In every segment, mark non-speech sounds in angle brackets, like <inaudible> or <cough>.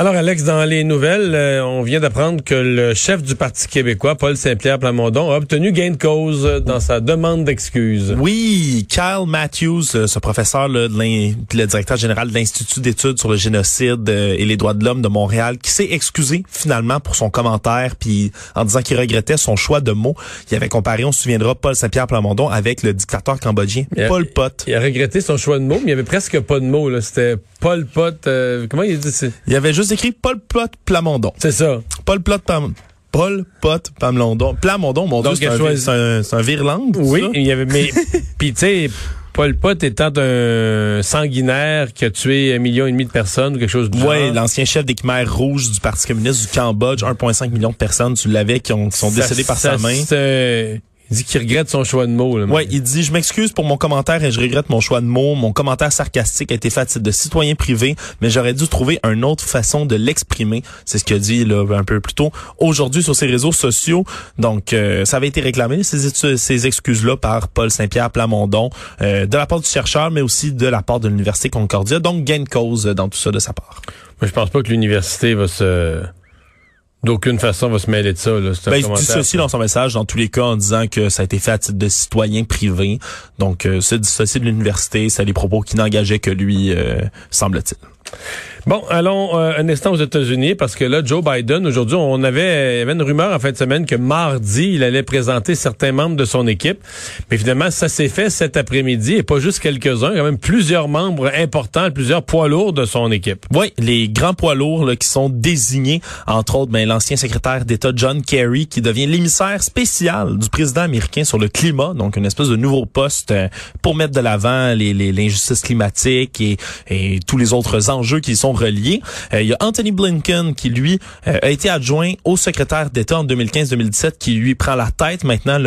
Alors, Alex, dans les nouvelles, euh, on vient d'apprendre que le chef du Parti québécois, Paul Saint-Pierre Plamondon, a obtenu gain de cause dans sa demande d'excuses. Oui, Kyle Matthews, euh, ce professeur, l'in- le directeur général de l'Institut d'études sur le génocide euh, et les droits de l'homme de Montréal, qui s'est excusé finalement pour son commentaire, puis en disant qu'il regrettait son choix de mots. Il avait comparé, on se souviendra, Paul Saint-Pierre Plamondon avec le dictateur cambodgien, Il a- Pol Pot. Il a regretté son choix de mots, mais il n'y avait presque pas de mots. C'était Paul Pot. euh, comment il dit c'est- Il avait juste écrit Paul Pot Plamondon. C'est ça. Paul Pot Plam... Paul Pot Plamondon. Plamondon, mon Donc, Dieu, c'est un, choisi- un, un Oui, ça? il y avait. Mais <laughs> puis tu sais. Paul Pot étant un sanguinaire qui a tué un million et demi de personnes ou quelque chose Ouais, genre. l'ancien chef des Khmers rouges du Parti communiste du Cambodge, 1,5 million de personnes, tu l'avais, qui, ont, qui sont décédées par ça sa main. Il dit qu'il regrette son choix de mots. Là, Ouais, il dit, je m'excuse pour mon commentaire et je regrette mon choix de mots. Mon commentaire sarcastique a été fait de citoyen privé, mais j'aurais dû trouver une autre façon de l'exprimer. C'est ce qu'il a dit là, un peu plus tôt aujourd'hui sur ses réseaux sociaux. Donc, euh, ça avait été réclamé, ces, ces excuses-là, par Paul Saint-Pierre Plamondon, euh, de la part du chercheur, mais aussi de la part de l'Université Concordia. Donc, gain de cause dans tout ça de sa part. Moi, je pense pas que l'université va se d'aucune façon va se mêler de ça. Là. Ben, il commentaire. dissocie dans son message, dans tous les cas, en disant que ça a été fait à titre de citoyen privé. Donc, euh, se dissocier de l'université, c'est des propos qui n'engageaient que lui, euh, semble-t-il. Bon, allons euh, un instant aux États-Unis parce que là, Joe Biden, aujourd'hui, on avait, il y avait une rumeur en fin de semaine que mardi, il allait présenter certains membres de son équipe. Mais finalement, ça s'est fait cet après-midi et pas juste quelques-uns, quand même plusieurs membres importants, plusieurs poids lourds de son équipe. Oui, les grands poids lourds là, qui sont désignés, entre autres, ben, l'ancien secrétaire d'État John Kerry, qui devient l'émissaire spécial du président américain sur le climat, donc une espèce de nouveau poste euh, pour mettre de l'avant les, les, l'injustice climatique et, et tous les autres enjeux qui y sont reliés. Euh, il y a Anthony Blinken qui, lui, euh, a été adjoint au secrétaire d'État en 2015-2017, qui lui prend la tête maintenant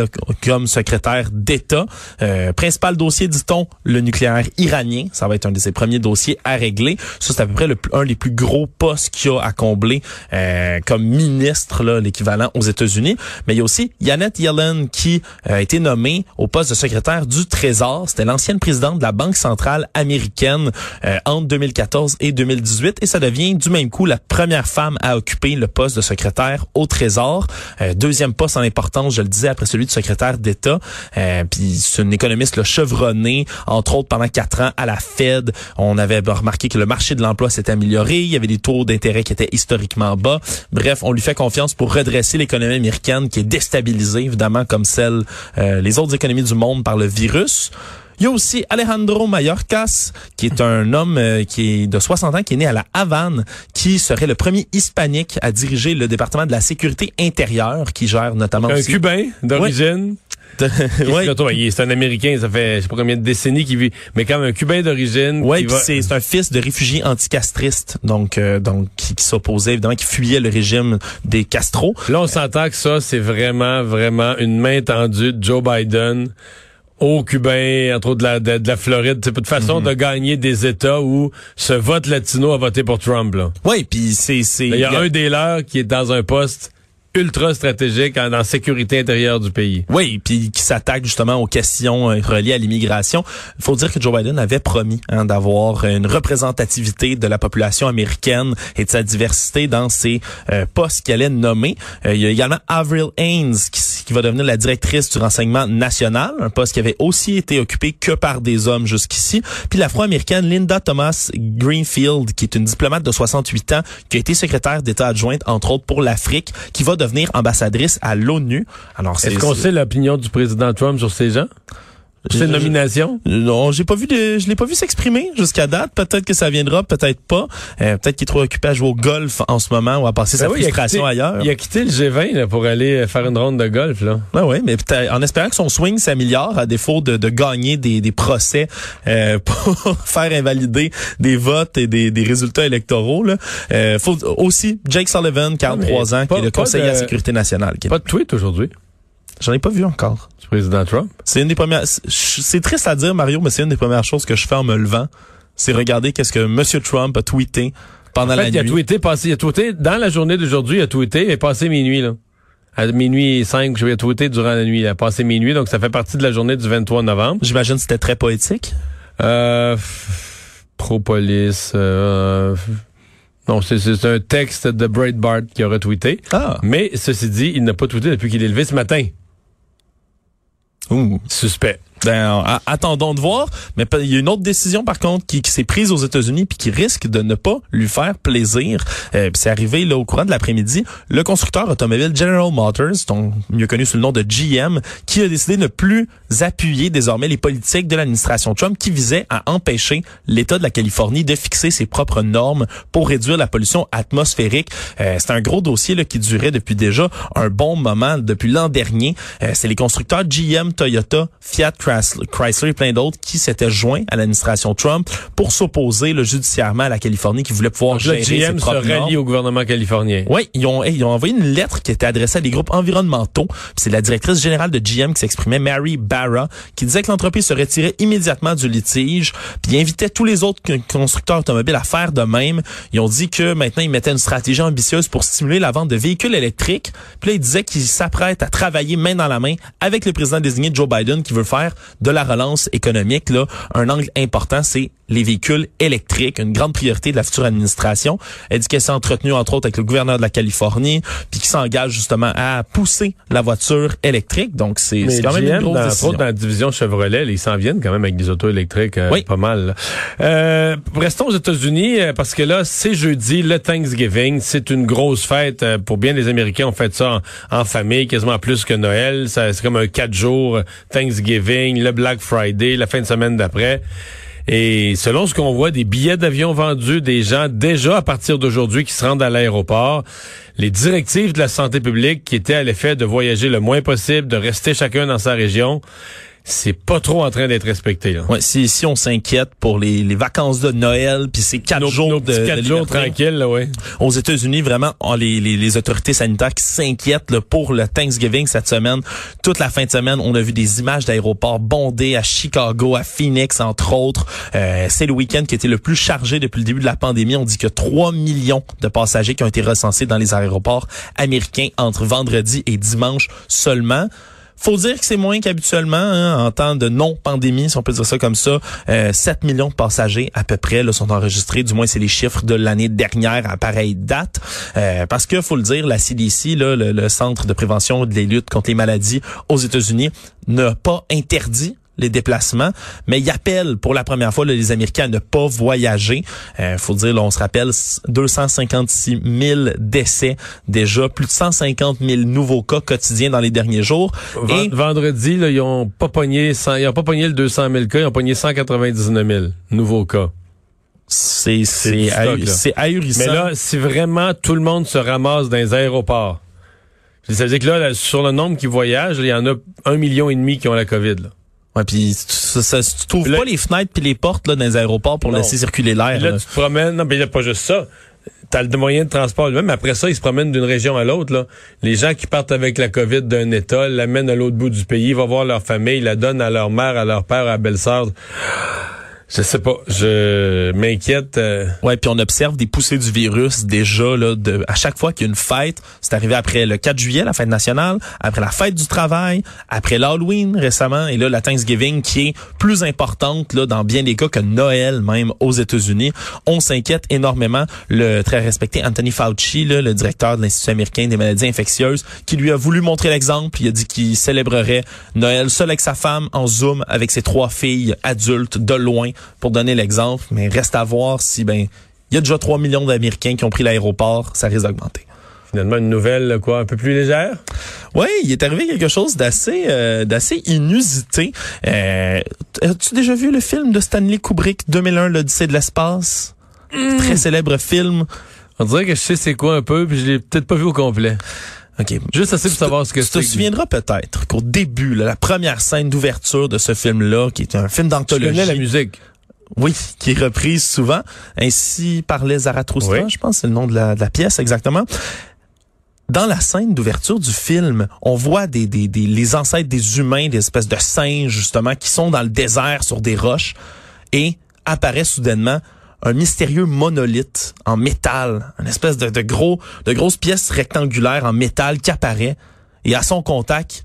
comme secrétaire d'État. Euh, principal dossier, dit-on, le nucléaire iranien. Ça va être un de ses premiers dossiers à régler. Ça, c'est à peu près le, un des plus gros postes qu'il a à combler comme ministre, l'équivalent aux États-Unis. Mais il y a aussi Janet Yellen qui a été nommée au poste de secrétaire du Trésor. C'était l'ancienne présidente de la Banque centrale américaine euh, entre 2014 et 2018. Et ça devient du même coup la première femme à occuper le poste de secrétaire au Trésor. Euh, deuxième poste en importance, je le disais, après celui de secrétaire d'État. Euh, Puis c'est une économiste là, chevronnée, entre autres pendant quatre ans à la Fed. On avait remarqué que le marché de l'emploi s'était amélioré. Il y avait des taux d'intérêt qui étaient historiquement bas. Bref, on lui fait confiance pour redresser l'économie américaine qui est déstabilisée, évidemment, comme celle euh, les autres économies du monde par le virus. Il y a aussi Alejandro Mayorkas, qui est un homme euh, qui est de 60 ans, qui est né à la Havane, qui serait le premier hispanique à diriger le département de la sécurité intérieure, qui gère notamment Un aussi... Cubain d'origine? Ouais. <laughs> est- C'est un Américain, ça fait je sais pas combien de décennies qu'il vit, mais quand même un Cubain d'origine. Puis va- c'est un fils de réfugiés anticastristes, donc euh, donc qui, qui s'opposait évidemment, qui fuyait le régime des Castro. Là, on s'entend que ça, c'est vraiment, vraiment une main tendue de Joe Biden aux Cubains, entre autres de la, de, de la Floride. C'est une façon Mhm. de gagner des États où ce vote latino a voté pour Trump. Là. Ouais, puis c'est c'est Il y a un des leurs qui est dans un poste ultra stratégique en, sécurité intérieure du pays. Oui, puis qui s'attaque justement aux questions euh, reliées à l'immigration. Il faut dire que Joe Biden avait promis hein, d'avoir une représentativité de la population américaine et de sa diversité dans ses euh, postes qu'il allait nommer. Euh, il y a également Avril Haines qui, qui va devenir la directrice du renseignement national, un poste qui avait aussi été occupé que par des hommes jusqu'ici. Puis l'afro-américaine Linda Thomas Greenfield, qui est une diplomate de 68 ans, qui a été secrétaire d'État adjointe, entre autres, pour l'Afrique, qui va devenir ambassadrice à l'ONU. Alors, c'est Est-ce qu'on sait l'opinion du président Trump sur ces gens? Sur ces Je- nominations? Non, j'ai pas vu de, je l'ai pas vu s'exprimer jusqu'à date. Peut-être que ça viendra, peut-être pas. Euh, peut-être qu'il est trop occupé à jouer au golf en ce moment ou à passer sa Ben oui, il a frustration quitté- ailleurs. Il a quitté le G20 là, pour aller faire une ronde de golf. Là. Ouais, ouais, mais en espérant que son swing s'améliore à défaut de, de gagner des, des procès euh, <laughs> pour faire invalider des votes et des, des résultats électoraux. Là. Euh, faut aussi Jake Sullivan, 43 ans, pas- qui est le conseiller de- à la sécurité nationale. Pas de tweet aujourd'hui J'en ai pas vu encore. du président Trump? C'est une des premières. C'est triste à dire, Mario, mais c'est une des premières choses que je fais en me levant. C'est regarder qu'est-ce que M. Trump a tweeté pendant en fait, la il a tweeté, passé, il a tweeté, dans la journée d'aujourd'hui, il a tweeté, il est passé minuit, là. À minuit 5, je vais tweeter durant la nuit. Il a passé minuit, donc ça fait partie de la journée du 23 novembre. J'imagine que c'était très poétique. Euh, pro-police, euh, non, c'est, c'est un texte de Breitbart qui a retweeté. Ah. Mais, ceci dit, il n'a pas tweeté depuis qu'il est levé ce matin. Ouh. Suspect. Ben, attendons de voir. Mais il y a une autre décision, par contre, qui, qui s'est prise aux États-Unis puis qui risque de ne pas lui faire plaisir. Euh, c'est arrivé là au courant de l'après-midi. Le constructeur automobile General Motors, donc mieux connu sous le nom de GM, qui a décidé de ne plus appuyer désormais les politiques de l'administration Trump qui visaient à empêcher l'État de la Californie de fixer ses propres normes pour réduire la pollution atmosphérique. Euh, c'est un gros dossier là, qui durait depuis déjà un bon moment, depuis l'an dernier. Euh, c'est les constructeurs GM, Toyota, Fiat, Chrysler, et plein d'autres qui s'étaient joints à l'administration Trump pour s'opposer là, judiciairement à la Californie qui voulait pouvoir Donc gérer GM se propres rallie au gouvernement californien. Oui, ils ont, ils ont envoyé une lettre qui était adressée à des groupes environnementaux. C'est la directrice générale de GM qui s'exprimait, Mary Barra, qui disait que l'entreprise se retirait immédiatement du litige, puis ils invitaient tous les autres constructeurs automobiles à faire de même. Ils ont dit que maintenant, ils mettaient une stratégie ambitieuse pour stimuler la vente de véhicules électriques. Puis là, ils disaient qu'ils s'apprêtent à travailler main dans la main avec le président désigné Joe Biden qui veut faire de la relance économique. Là, un angle important, c'est les véhicules électriques, une grande priorité de la future administration. Elle dit qu'elle s'est entretenue, entre autres, avec le gouverneur de la Californie, puis qui s'engage justement à pousser la voiture électrique. Donc, c'est quand même GM, une grosse dans, entre décision. autres, dans la division Chevrolet, ils s'en viennent quand même avec des autos électriques euh, Oui. pas mal. Euh, restons aux États-Unis euh, parce que là, c'est jeudi, le Thanksgiving. C'est une grosse fête pour bien des Américains. On fait ça en, en famille, quasiment plus que Noël. C'est comme un quatre jours euh, Le Black Friday, la fin de semaine d'après. Et selon ce qu'on voit, des billets d'avion vendus, des gens déjà à partir d'aujourd'hui qui se rendent à l'aéroport, les directives de la santé publique qui étaient à l'effet de voyager le moins possible, de rester chacun dans sa région, c'est pas trop en train d'être respecté. Là. Ouais, si, si on s'inquiète pour les, les vacances de Noël, puis ces quatre Nos, jours nos de, quatre jours tranquilles, là, ouais. aux États-Unis, vraiment, on- les, les, les autorités sanitaires qui s'inquiètent là, pour le Thanksgiving cette semaine. Toute la fin de semaine, on a vu des images d'aéroports bondés à Chicago, à Phoenix, entre autres. Euh, c'est le week-end qui été le plus chargé depuis le début de la pandémie. On dit que 3 millions de passagers qui ont été recensés dans les aéroports américains entre vendredi et dimanche seulement. Faut dire que c'est moins qu'habituellement hein, en temps de non-pandémie, si on peut dire ça comme ça. Euh, 7 millions de passagers à peu près là, sont enregistrés, du moins c'est les chiffres de l'année dernière à pareille date. Euh, parce que faut le dire, la CDC, le, le Centre de prévention de la lutte contre les maladies aux États-Unis, n'a pas interdit les déplacements, mais il appelle pour la première fois là, les Américains à ne pas voyager. Euh, faut dire, là, on se rappelle, 256 000 décès déjà, plus de 150 000 nouveaux cas quotidiens dans les derniers jours. Et Vendredi, là, ils ont pas pogné, 100 ils ont pas pogné le 200 000 cas, ils ont pogné 199 000 nouveaux cas. c'est c'est ahurissant. Mais là, si vraiment tout le monde se ramasse dans les aéroports, ça veut dire que là, là, sur le nombre qui voyagent, il y en a un million et demi qui ont la COVID. Là. Ouais, puis tu, ça, ça- tu trouves Là- pas les fenêtres puis les portes là dans les aéroports pour Non. laisser circuler l'air. Là, là. tu te promènes. Non, mais il n'y a pas juste ça. T'as le moyen de transport lui-même, après ça, ils se promènent d'une région à l'autre. Là. Les gens qui partent avec la COVID d'un État l'amènent à l'autre bout du pays, vont voir leur famille, la donnent à leur mère, à leur père, à la belle-sœur. Je sais pas. Je m'inquiète. euh, Ouais, puis on observe des poussées du virus déjà là de à chaque fois qu'il y a une fête, c'est arrivé après le 4 juillet la fête nationale, après la fête du travail, après l'Halloween récemment et là la Thanksgiving qui est plus importante là dans bien des cas que Noël même aux États-Unis. On s'inquiète énormément le très respecté Anthony Fauci là, le directeur de l'Institut américain des maladies infectieuses qui lui a voulu montrer l'exemple, il a dit qu'il célébrerait Noël seul avec sa femme en Zoom avec ses trois filles adultes de loin pour donner l'exemple, mais reste à voir si ben il y a déjà 3 millions d'Américains qui ont pris l'aéroport, ça risque d'augmenter. finalement une nouvelle quoi, un peu plus légère? Oui, il est arrivé quelque chose d'assez euh, d'assez inusité. Euh, As-tu déjà vu le film de Stanley Kubrick 2001, l'Odyssée de l'espace? Très célèbre film. On dirait que je sais c'est quoi un peu, puis je l'ai peut-être pas vu au complet. OK. Juste assez pour savoir ce que Tu te c'est. souviendras peut-être qu'au début, là, la première scène d'ouverture de ce film-là, qui est un film Tu d'anthologie. connais la musique. Oui, qui est reprise souvent. Ainsi parlait Zarathustra, Oui. je pense, c'est le nom de la, de la pièce exactement. Dans la scène d'ouverture du film, on voit des, des, des- les ancêtres des humains, des espèces de singes justement, qui sont dans le désert sur des roches, et apparaît soudainement un mystérieux monolithe en métal, une espèce de, de gros, de grosses pièces rectangulaires en métal qui apparaît. Et à son contact,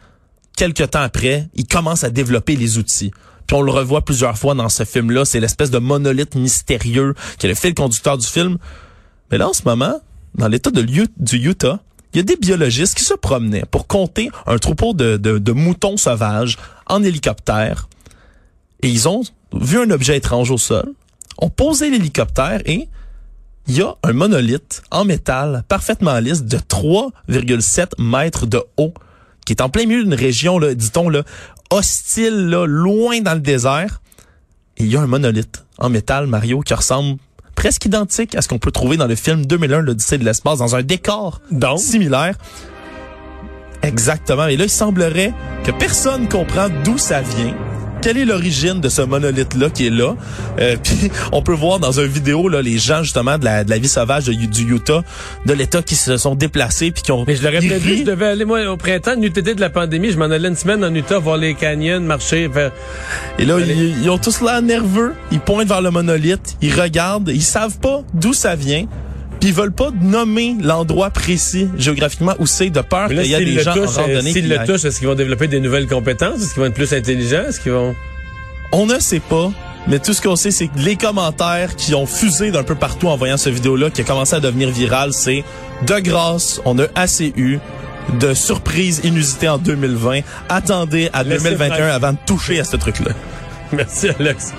quelques temps après, il commence à développer les outils. Puis on le revoit plusieurs fois dans ce film-là. C'est l'espèce de monolithe mystérieux qui est le fil conducteur du film. Mais là, en ce moment, dans l'état de du Utah, il y a des biologistes qui se promenaient pour compter un troupeau de, moutons sauvages en hélicoptère. Et ils ont vu un objet étrange au sol, ont posé l'hélicoptère et il y a un monolithe en métal parfaitement lisse de 3,7 mètres de haut qui est en plein milieu d'une région, dit-on, là, hostile, là, loin dans le désert. Et il y a un monolithe en métal, Mario, qui ressemble presque identique à ce qu'on peut trouver dans le film 2001, l'Odyssée de l'espace, dans un décor Donc? similaire. Exactement. Et là, il semblerait que personne comprend d'où ça vient quelle est l'origine de ce monolithe-là qui est là? Euh, <laughs> puis on peut voir dans une vidéo là, les gens justement de la, de la vie sauvage de, du Utah, de l'État qui se sont déplacés puis qui ont. Mais je l'aurais rient. je devais aller, moi, au printemps, l'UTD de la pandémie, je m'en allais une semaine en Utah voir les canyons, marcher, faire... Et là, ils, ils ont tous l'air nerveux. Ils pointent vers le monolithe. Ils regardent. Ils savent pas d'où ça vient. Puis ils veulent pas nommer l'endroit précis géographiquement où c'est de peur qu'il y a des gens en touchent, euh, randonnée. s'ils le touchent, est-ce qu'ils vont développer des nouvelles compétences? Est-ce qu'ils vont être plus intelligents? Est-ce qu'ils vont... On ne sait pas. Mais tout ce qu'on sait, c'est que les commentaires qui ont fusé d'un peu partout en voyant cette vidéo-là, qui a commencé à devenir virale, c'est de grâce, on a assez eu de surprises inusitées en 2020. Attendez à Laissez 2021 faire. avant de toucher à ce truc-là. Merci, Alex.